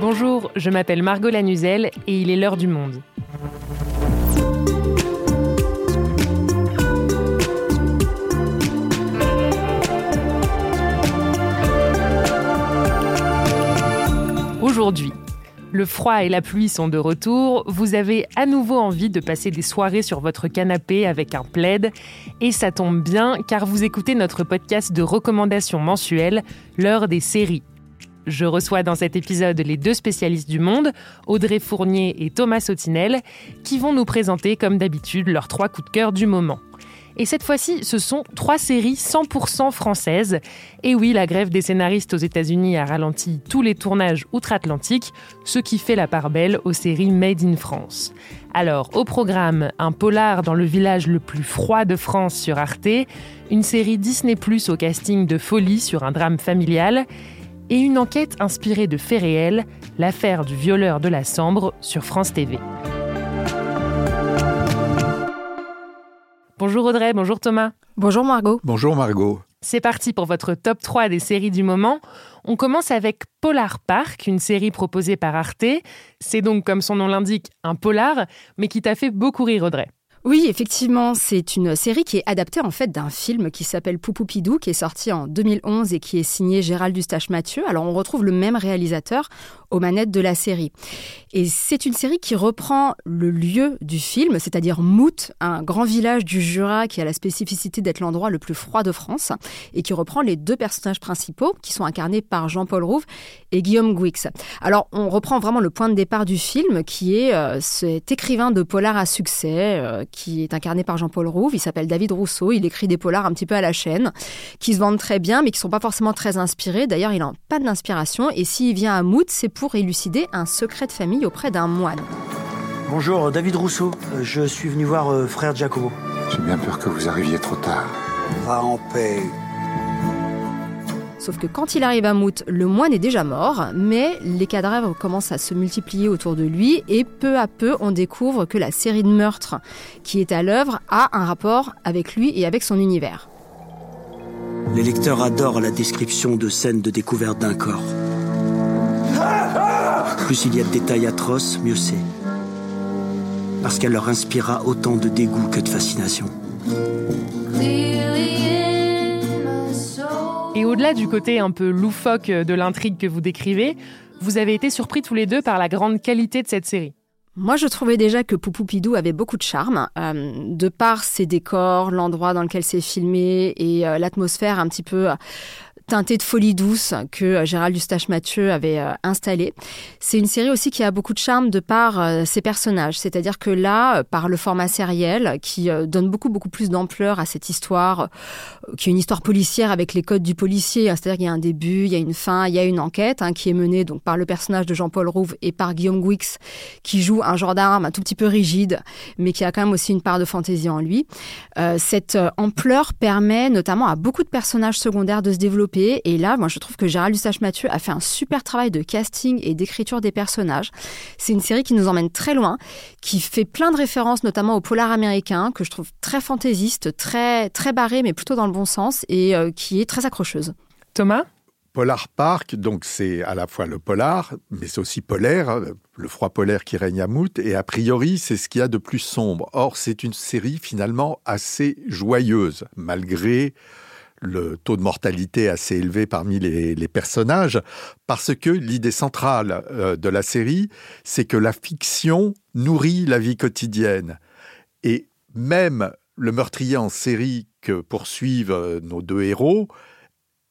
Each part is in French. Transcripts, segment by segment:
Bonjour, je m'appelle Margot Lanuzel et il est l'heure du monde. Aujourd'hui, le froid et la pluie sont de retour, vous avez à nouveau envie de passer des soirées sur votre canapé avec un plaid, et ça tombe bien car vous écoutez notre podcast de recommandations mensuelles, l'heure des séries. Je reçois dans cet épisode les deux spécialistes du monde, Audrey Fournier et Thomas Sautinel, qui vont nous présenter comme d'habitude leurs trois coups de cœur du moment. Et cette fois-ci, ce sont trois séries 100% françaises. Et oui, la grève des scénaristes aux États-Unis a ralenti tous les tournages outre-Atlantique, ce qui fait la part belle aux séries Made in France. Alors, au programme, un polar dans le village le plus froid de France sur Arte, une série Disney Plus au casting de folie sur un drame familial, et une enquête inspirée de faits réels, l'affaire du violeur de la Sambre sur France TV. Bonjour Audrey, bonjour Thomas. Bonjour Margot. Bonjour Margot. C'est parti pour votre top 3 des séries du moment. On commence avec Polar Park, une série proposée par Arte. C'est donc, comme son nom l'indique, un polar, mais qui t'a fait beaucoup rire Audrey. Oui, effectivement, c'est une série qui est adaptée en fait d'un film qui s'appelle Poupoupidou, qui est sorti en 2011 et qui est signé Gérald Eustache Mathieu. Alors on retrouve le même réalisateur aux manettes de la série. Et c'est une série qui reprend le lieu du film, c'est-à-dire Mout, un grand village du Jura qui a la spécificité d'être l'endroit le plus froid de France, et qui reprend les deux personnages principaux qui sont incarnés par Jean-Paul Rouve et Guillaume Gouix. Alors on reprend vraiment le point de départ du film qui est euh, cet écrivain de polar à succès. Euh, qui est incarné par Jean-Paul Rouve. Il s'appelle David Rousseau. Il écrit des polars un petit peu à la chaîne, qui se vendent très bien, mais qui sont pas forcément très inspirés. D'ailleurs, il n'a pas d'inspiration. Et s'il vient à Mout, c'est pour élucider un secret de famille auprès d'un moine. Bonjour, David Rousseau. Euh, je suis venu voir euh, frère Giacomo. J'ai bien peur que vous arriviez trop tard. Va en paix. Sauf que quand il arrive à Mout, le moine est déjà mort, mais les cadavres commencent à se multiplier autour de lui et peu à peu on découvre que la série de meurtres qui est à l'œuvre a un rapport avec lui et avec son univers. Les lecteurs adorent la description de scènes de découverte d'un corps. Plus il y a de détails atroces, mieux c'est. Parce qu'elle leur inspirera autant de dégoût que de fascination. Et au-delà du côté un peu loufoque de l'intrigue que vous décrivez, vous avez été surpris tous les deux par la grande qualité de cette série. Moi, je trouvais déjà que Poupoupidou avait beaucoup de charme, euh, de par ses décors, l'endroit dans lequel c'est filmé et euh, l'atmosphère un petit peu teintée de folie douce que euh, Gérald Eustache Mathieu avait euh, installé. C'est une série aussi qui a beaucoup de charme de par euh, ses personnages. C'est-à-dire que là, par le format sériel, qui donne beaucoup, beaucoup plus d'ampleur à cette histoire, qui est une histoire policière avec les codes du policier. Hein. C'est-à-dire qu'il y a un début, il y a une fin, il y a une enquête hein, qui est menée donc par le personnage de Jean-Paul Rouve et par Guillaume Gouix, qui joue un gendarme un tout petit peu rigide, mais qui a quand même aussi une part de fantaisie en lui. cette ampleur permet notamment à beaucoup de personnages secondaires de se développer et là, moi, je trouve que Gérald Eustache Mathieu a fait un super travail de casting et d'écriture des personnages. C'est une série qui nous emmène très loin, qui fait plein de références, notamment au polar américain, que je trouve très fantaisiste, très, très barré, mais plutôt dans le bon sens, et euh, qui est très accrocheuse. Thomas? Polar Park, donc c'est à la fois le polar, mais c'est aussi polaire, hein, le froid polaire qui règne à Mout, et a priori c'est ce qu'il y a de plus sombre. Or c'est une série finalement assez joyeuse, malgré le taux de mortalité assez élevé parmi les, personnages, parce que l'idée centrale euh, de la série, c'est que la fiction nourrit la vie quotidienne. Et même le meurtrier en série que poursuivent euh, nos deux héros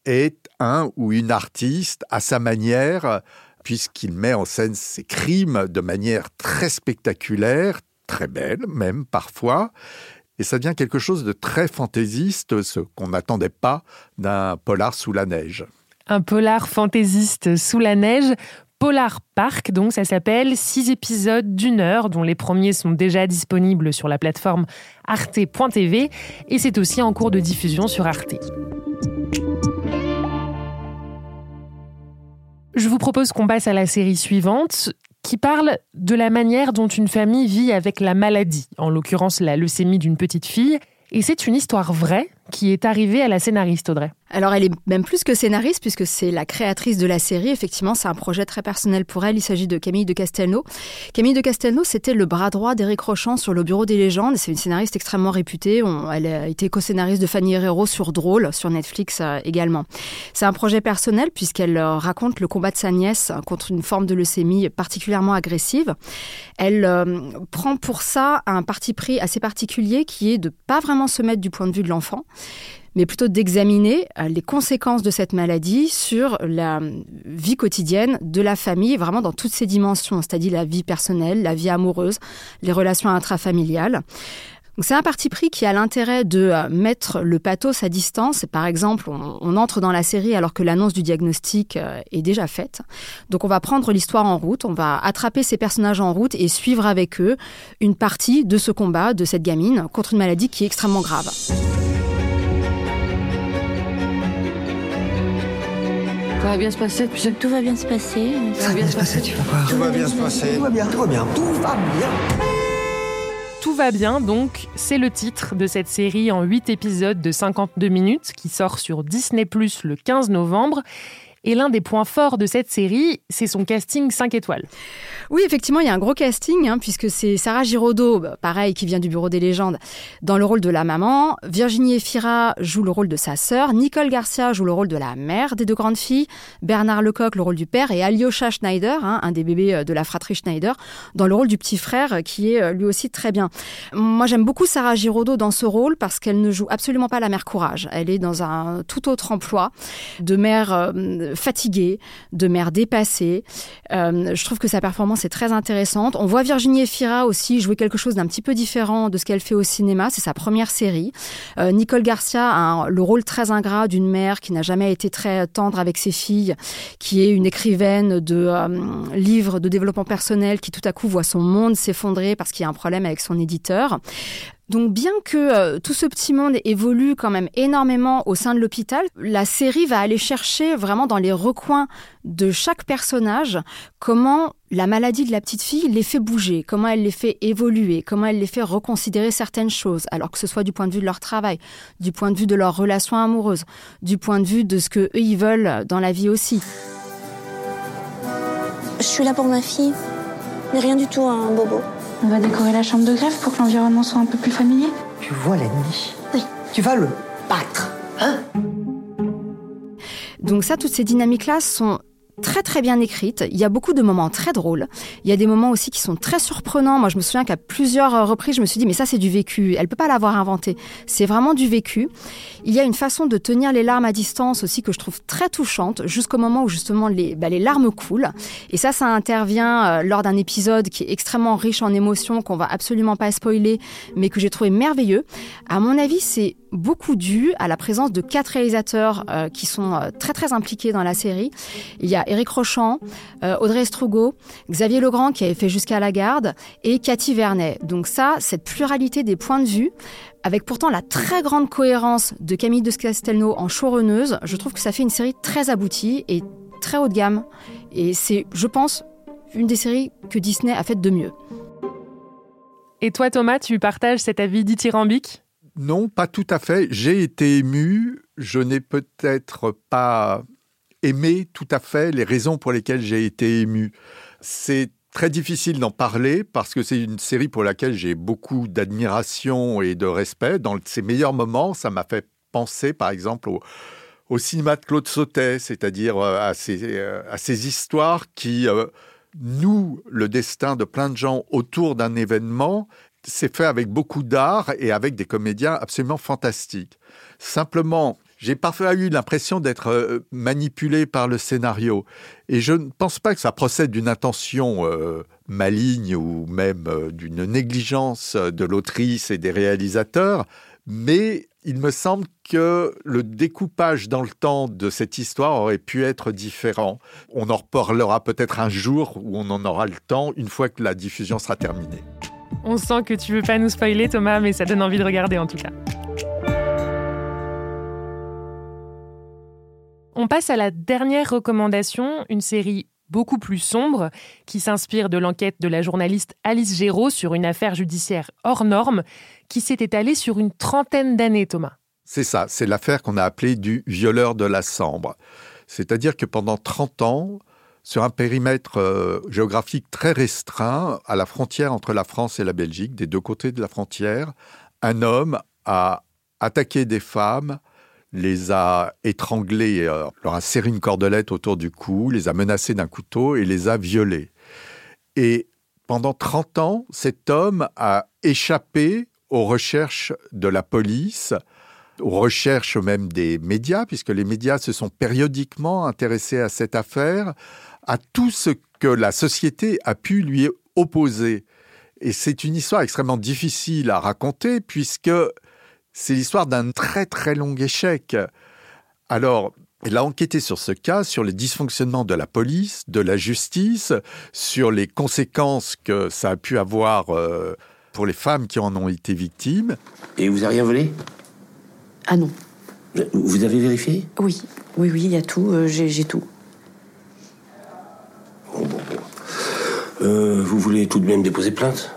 est un ou une artiste à sa manière, puisqu'il met en scène ses crimes de manière très spectaculaire, très belle même parfois, et ça devient quelque chose de très fantaisiste, ce qu'on n'attendait pas d'un polar sous la neige. Un polar fantaisiste sous la neige. Polar Park, donc ça s'appelle, six épisodes d'une heure, dont les premiers sont déjà disponibles sur la plateforme arte.tv et c'est aussi en cours de diffusion sur Arte. Je vous propose qu'on passe à la série suivante qui parle de la manière dont une famille vit avec la maladie, en l'occurrence la leucémie d'une petite fille. Et c'est une histoire vraie qui est arrivée à la scénariste Audrey. alors elle est même plus que scénariste puisque c'est la créatrice de la série. Effectivement, c'est un projet très personnel pour elle. Il s'agit de Camille de Castelnau. Camille de Castelnau, c'était le bras droit d'Éric Rochant sur le Bureau des légendes. C'est une scénariste extrêmement réputée. elle a été co-scénariste de Fanny Herrero sur Drôle, sur Netflix euh, également. C'est un projet personnel puisqu'elle euh, raconte le combat de sa nièce contre une forme de leucémie particulièrement agressive. Elle euh, prend pour ça un parti pris assez particulier qui est de pas vraiment se mettre du point de vue de l'enfant mais plutôt d'examiner euh, les conséquences de cette maladie sur la vie quotidienne de la famille, vraiment dans toutes ses dimensions, c'est-à-dire la vie personnelle, la vie amoureuse, les relations intrafamiliales. C'est un parti pris qui a l'intérêt de euh, mettre le pathos à distance. Par exemple, on, entre dans la série alors que l'annonce du diagnostic euh, est déjà faite. Donc on va prendre l'histoire en route, on va attraper ces personnages en route et suivre avec eux une partie de ce combat de cette gamine contre une maladie qui est extrêmement grave. Va bien se passer, Tout va bien se passer. Tout va bien se passer, tu vas voir. Tout va bien se passer. Tout va bien, tout va bien, tout va bien. Tout va bien, donc, c'est le titre de cette série en 8 épisodes de 52 minutes qui sort sur Disney Plus le 15 novembre. Et l'un des points forts de cette série, c'est son casting 5 étoiles. Oui, effectivement, il y a un gros casting, hein, puisque c'est Sarah Giraudot, bah, pareil, qui vient du Bureau des légendes, dans le rôle de la maman. Virginie Efira joue le rôle de sa sœur. Nicole Garcia joue le rôle de la mère des deux grandes filles. Bernard Lecoq, le rôle du père. Et Alyosha Schneider, hein, un des bébés euh, de la fratrie Schneider, dans le rôle du petit frère, qui est euh, lui aussi très bien. Moi, j'aime beaucoup Sarah Giraudot dans ce rôle parce qu'elle ne joue absolument pas la mère courage. Elle est dans un tout autre emploi de mère euh, fatiguée, de mère dépassée. Euh, je trouve que sa performance est très intéressante. On voit Virginie Efira aussi jouer quelque chose d'un petit peu différent de ce qu'elle fait au cinéma. C'est sa première série. Euh, Nicole Garcia a le rôle très ingrat d'une mère qui n'a jamais été très tendre avec ses filles, qui est une écrivaine de euh, livres de développement personnel qui tout à coup voit son monde s'effondrer parce qu'il y a un problème avec son éditeur. Donc bien que euh, tout ce petit monde évolue quand même énormément au sein de l'hôpital, la série va aller chercher vraiment dans les recoins de chaque personnage comment la maladie de la petite fille les fait bouger, comment elle les fait évoluer, comment elle les fait reconsidérer certaines choses, alors que ce soit du point de vue de leur travail, du point de vue de leur relation amoureuse, du point de vue de ce que eux ils veulent dans la vie aussi. Je suis là pour ma fille, mais rien du tout un bobo. On va décorer la chambre de greffe pour que l'environnement soit un peu plus familier. Tu vois l'ennemi Oui. Tu vas le battre, hein? Donc ça, toutes ces dynamiques-là sont très très bien écrite. Il y a beaucoup de moments très drôles. Il y a des moments aussi qui sont très surprenants. Moi, je me souviens qu'à plusieurs reprises, je me suis dit, mais ça, c'est du vécu. Elle peut pas l'avoir inventé. C'est vraiment du vécu. Il y a une façon de tenir les larmes à distance aussi que je trouve très touchante, jusqu'au moment où justement les, bah, les larmes coulent. Et ça, ça intervient euh, lors d'un épisode qui est extrêmement riche en émotions, qu'on va absolument pas spoiler, mais que j'ai trouvé merveilleux. À mon avis, c'est beaucoup dû à la présence de quatre réalisateurs euh, qui sont euh, très très impliqués dans la série. Il y a Éric Rochant, euh, Audrey Strugo, Xavier Legrand qui avait fait Jusqu'à la garde et Cathy Vernet. Donc ça, cette pluralité des points de vue, avec pourtant la très grande cohérence de Camille de Castelnau en showrunneuse, je trouve que ça fait une série très aboutie et très haut de gamme. Et c'est, je pense, une des séries que Disney a faites de mieux. Et toi Thomas, tu partages cet avis dithyrambique? Non, pas tout à fait. J'ai été ému. Je n'ai peut-être pas aimé tout à fait les raisons pour lesquelles j'ai été ému. C'est très difficile d'en parler parce que c'est une série pour laquelle j'ai beaucoup d'admiration et de respect. Dans ses meilleurs moments, ça m'a fait penser, par exemple, au, cinéma de Claude Sautet, c'est-à-dire euh, à ces, euh, histoires qui euh, nouent le destin de plein de gens autour d'un événement c'est fait avec beaucoup d'art et avec des comédiens absolument fantastiques. Simplement, j'ai parfois eu l'impression d'être euh, manipulé par le scénario. Et je ne pense pas que ça procède d'une intention euh, maligne ou même euh, d'une négligence de l'autrice et des réalisateurs, mais il me semble que le découpage dans le temps de cette histoire aurait pu être différent. On en reparlera peut-être un jour où on en aura le temps, une fois que la diffusion sera terminée. On sent que tu veux pas nous spoiler, Thomas, mais ça donne envie de regarder en tout cas. On passe à la dernière recommandation, une série beaucoup plus sombre qui s'inspire de l'enquête de la journaliste Alice Géraud sur une affaire judiciaire hors norme qui s'est étalée sur une trentaine d'années, Thomas. C'est ça, c'est l'affaire qu'on a appelée du violeur de la Sambre. C'est-à-dire que pendant 30 ans, sur un périmètre euh, géographique très restreint, à la frontière entre la France et la Belgique, des deux côtés de la frontière, un homme a attaqué des femmes, les a étranglées, euh, leur a serré une cordelette autour du cou, les a menacées d'un couteau et les a violées. Et pendant 30 ans, cet homme a échappé aux recherches de la police, aux recherches même des médias, puisque les médias se sont périodiquement intéressés à cette affaire, à tout ce que la société a pu lui opposer. Et c'est une histoire extrêmement difficile à raconter, puisque c'est l'histoire d'un très très long échec. Alors, elle a enquêté sur ce cas, sur les dysfonctionnements de la police, de la justice, sur les conséquences que ça a pu avoir euh, pour les femmes qui en ont été victimes. Et vous n'avez rien volé? Ah non. Vous avez vérifié? Oui, oui, oui, il y a tout, euh, j'ai tout. Bon, bon, bon. Euh, vous voulez tout de même déposer plainte?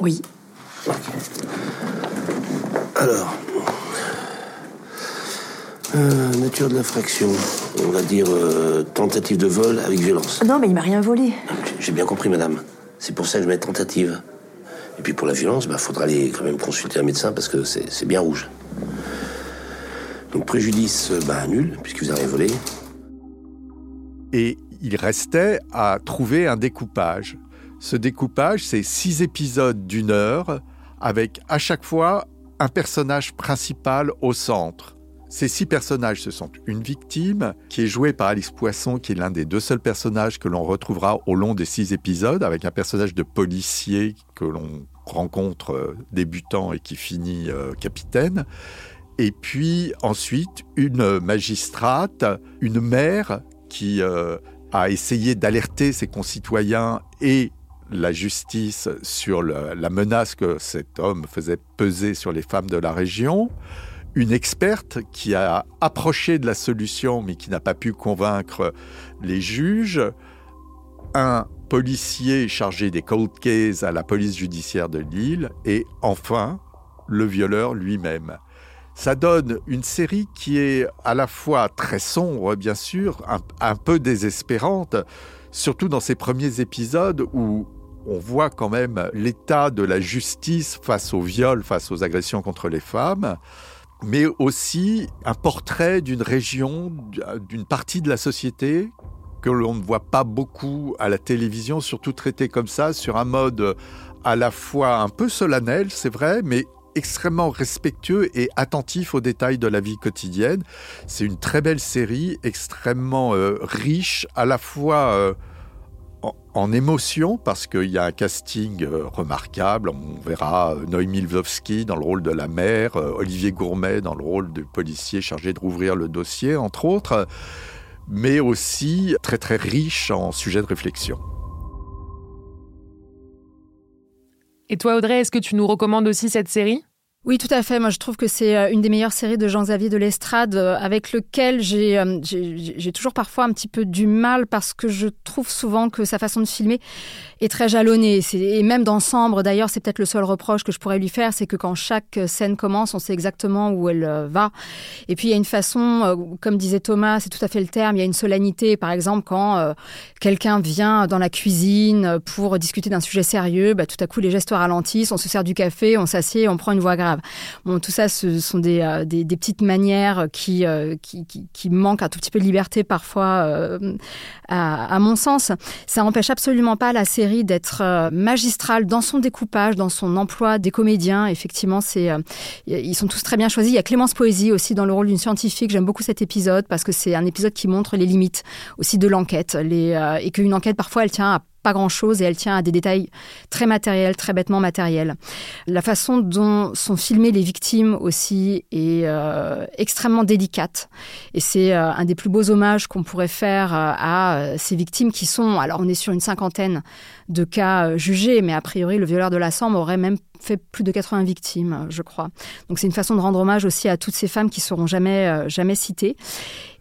Oui. Alors, euh, nature de l'infraction, on va dire euh, tentative de vol avec violence. Non, mais il m'a rien volé. J'ai bien compris, madame. C'est pour ça que je mets tentative. Et puis pour la violence, il bah, faudra aller quand même consulter un médecin parce que c'est bien rouge. Donc préjudice, bah, nul, puisque vous avez volé. Et il restait à trouver un découpage. Ce découpage, c'est six épisodes d'une heure, avec à chaque fois un personnage principal au centre. Ces six personnages, ce sont une victime qui est jouée par Alice Poisson, qui est l'un des deux seuls personnages que l'on retrouvera au long des six épisodes, avec un personnage de policier que l'on rencontre euh, débutant et qui finit euh, capitaine. Et puis ensuite, une magistrate, une mère qui euh, a essayé d'alerter ses concitoyens et la justice sur la menace que cet homme faisait peser sur les femmes de la région, une experte qui a approché de la solution mais qui n'a pas pu convaincre les juges, un policier chargé des cold cases à la police judiciaire de Lille. Et enfin le violeur lui-même. Ça donne une série qui est à la fois très sombre, bien sûr, un, peu désespérante, surtout dans ces premiers épisodes où on voit quand même l'état de la justice face au viol, face aux agressions contre les femmes, mais aussi un portrait d'une région, d'une partie de la société que l'on ne voit pas beaucoup à la télévision, surtout traité comme ça, sur un mode à la fois un peu solennel, c'est vrai, mais extrêmement respectueux et attentif aux détails de la vie quotidienne. C'est une très belle série, extrêmement euh, riche, à la fois euh, en, émotion parce qu'il y a un casting euh, remarquable. On verra Noémie Lvovsky dans le rôle de la mère, Olivier Gourmet dans le rôle du policier chargé de rouvrir le dossier, entre autres, mais aussi très très riche en sujets de réflexion. Et toi Audrey, est-ce que tu nous recommandes aussi cette série? Oui, tout à fait. Moi, je trouve que c'est euh, une des meilleures séries de Jean-Xavier de l'Estrade, euh, avec lequel euh, j'ai toujours parfois un petit peu du mal parce que je trouve souvent que sa façon de filmer est très jalonnée. Et même dans Sambre, d'ailleurs, c'est peut-être le seul reproche que je pourrais lui faire, c'est que quand chaque scène commence, on sait exactement où elle va. Et puis, il y a une façon, comme disait Thomas, c'est tout à fait le terme, il y a une solennité. Par exemple, quand quelqu'un vient dans la cuisine pour discuter d'un sujet sérieux, bah, tout à coup, les gestes ralentissent, on se sert du café, on s'assied, on prend une voix grave. Bon, tout ça, ce sont des, euh, des, petites manières qui, euh, qui, qui, manquent un tout petit peu de liberté parfois, euh, à, mon sens. Ça n'empêche absolument pas la série d'être magistrale dans son découpage, dans son emploi des comédiens. Effectivement, c'est, ils sont tous très bien choisis. Il y a Clémence Poésie aussi dans le rôle d'une scientifique. J'aime beaucoup cet épisode parce que c'est un épisode qui montre les limites aussi de l'enquête et qu'une enquête, parfois, elle tient à pas grand-chose et elle tient à des détails très matériels, très bêtement matériels. La façon dont sont filmées les victimes aussi est euh, extrêmement délicate et c'est euh, un des plus beaux hommages qu'on pourrait faire euh, à ces victimes qui sont, alors on est sur une cinquantaine de cas jugés, mais a priori le violeur de la Sambre aurait même fait plus de 80 victimes, je crois. Donc c'est une façon de rendre hommage aussi à toutes ces femmes qui seront jamais, jamais citées.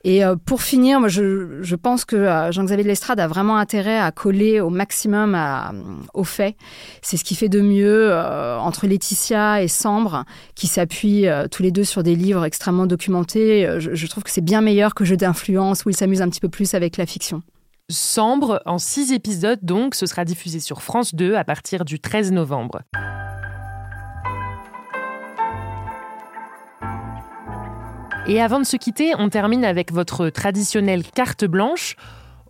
Et euh, pour finir, moi, je, je pense que euh, Jean-Xavier de Lestrade a vraiment intérêt à coller au maximum à, aux faits. C'est ce qui fait de mieux euh, entre Laetitia et Sambre, qui s'appuient tous les deux sur des livres extrêmement documentés. Je, je trouve que c'est bien meilleur que Jeu d'influence, où il s'amuse un petit peu plus avec la fiction. Sambre, en six épisodes donc, ce sera diffusé sur France 2 à partir du 13 novembre. Et avant de se quitter, on termine avec votre traditionnelle carte blanche.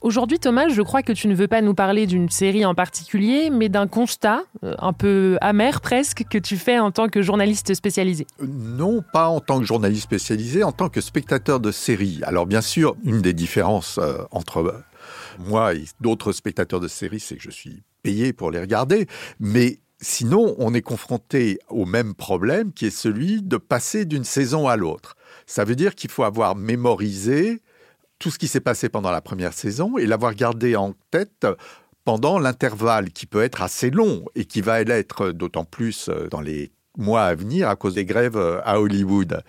Aujourd'hui, Thomas, je crois que tu ne veux pas nous parler d'une série en particulier, mais d'un constat, euh, un peu amer presque, que tu fais en tant que journaliste spécialisé. Non, pas en tant que journaliste spécialisé, en tant que spectateur de série. Alors bien sûr, une des différences euh, entre euh, moi et d'autres spectateurs de série, c'est que je suis payé pour les regarder, mais sinon, on est confronté au même problème qui est celui de passer d'une saison à l'autre. Ça veut dire qu'il faut avoir mémorisé tout ce qui s'est passé pendant la première saison et l'avoir gardé en tête pendant l'intervalle qui peut être assez long et qui va l'être d'autant plus euh, dans les mois à venir à cause des grèves euh, à Hollywood.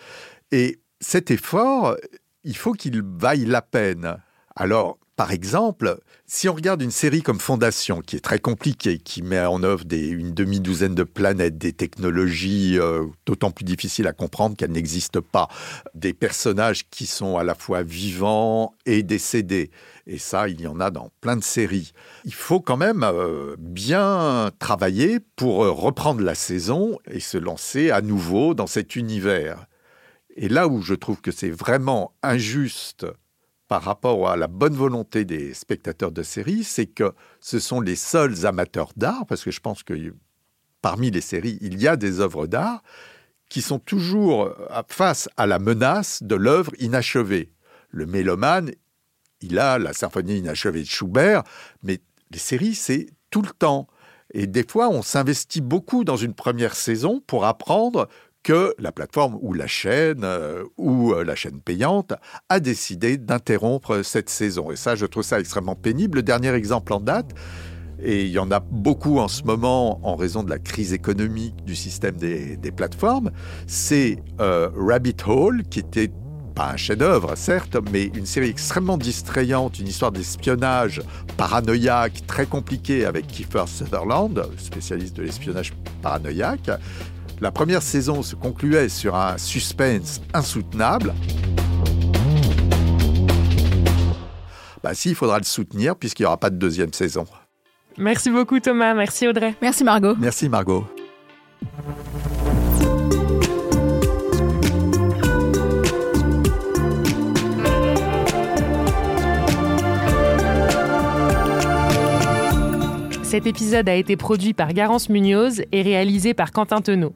Et cet effort, il faut qu'il vaille la peine. Alors, par exemple, si on regarde une série comme Fondation, qui est très compliquée, qui met en œuvre une demi-douzaine de planètes, des technologies euh, d'autant plus difficiles à comprendre qu'elles n'existent pas, des personnages qui sont à la fois vivants et décédés, et ça, il y en a dans plein de séries, il faut quand même euh, bien travailler pour euh, reprendre la saison et se lancer à nouveau dans cet univers. Et là où je trouve que c'est vraiment injuste par rapport à la bonne volonté des spectateurs de séries, c'est que ce sont les seuls amateurs d'art, parce que je pense que parmi les séries, il y a des œuvres d'art qui sont toujours face à la menace de l'œuvre inachevée. Le mélomane, il a la symphonie inachevée de Schubert, mais les séries, c'est tout le temps. Et des fois, on s'investit beaucoup dans une première saison pour apprendre que la plateforme ou la chaîne euh, ou euh, la chaîne payante a décidé d'interrompre cette saison. Et ça, je trouve ça extrêmement pénible. Le dernier exemple en date, et il y en a beaucoup en ce moment en raison de la crise économique du système des, plateformes, c'est euh, Rabbit Hole, qui était pas un chef-d'œuvre, certes, mais une série extrêmement distrayante, une histoire d'espionnage paranoïaque très compliquée avec Kiefer Sutherland, spécialiste de l'espionnage paranoïaque, la première saison se concluait sur un suspense insoutenable. Bah si, il faudra le soutenir puisqu'il n'y aura pas de deuxième saison. Merci beaucoup Thomas, merci Audrey. Merci Margot. Merci Margot. Cet épisode a été produit par Garance Munoz et réalisé par Quentin Tenot.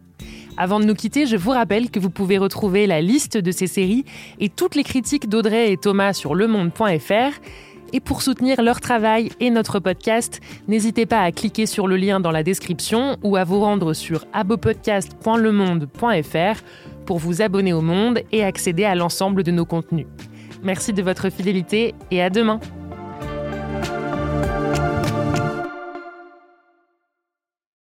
Avant de nous quitter, je vous rappelle que vous pouvez retrouver la liste de ces séries et toutes les critiques d'Audrey et Thomas sur lemonde.fr. Et pour soutenir leur travail et notre podcast, n'hésitez pas à cliquer sur le lien dans la description ou à vous rendre sur abopodcast.lemonde.fr pour vous abonner au Monde et accéder à l'ensemble de nos contenus. Merci de votre fidélité et à demain.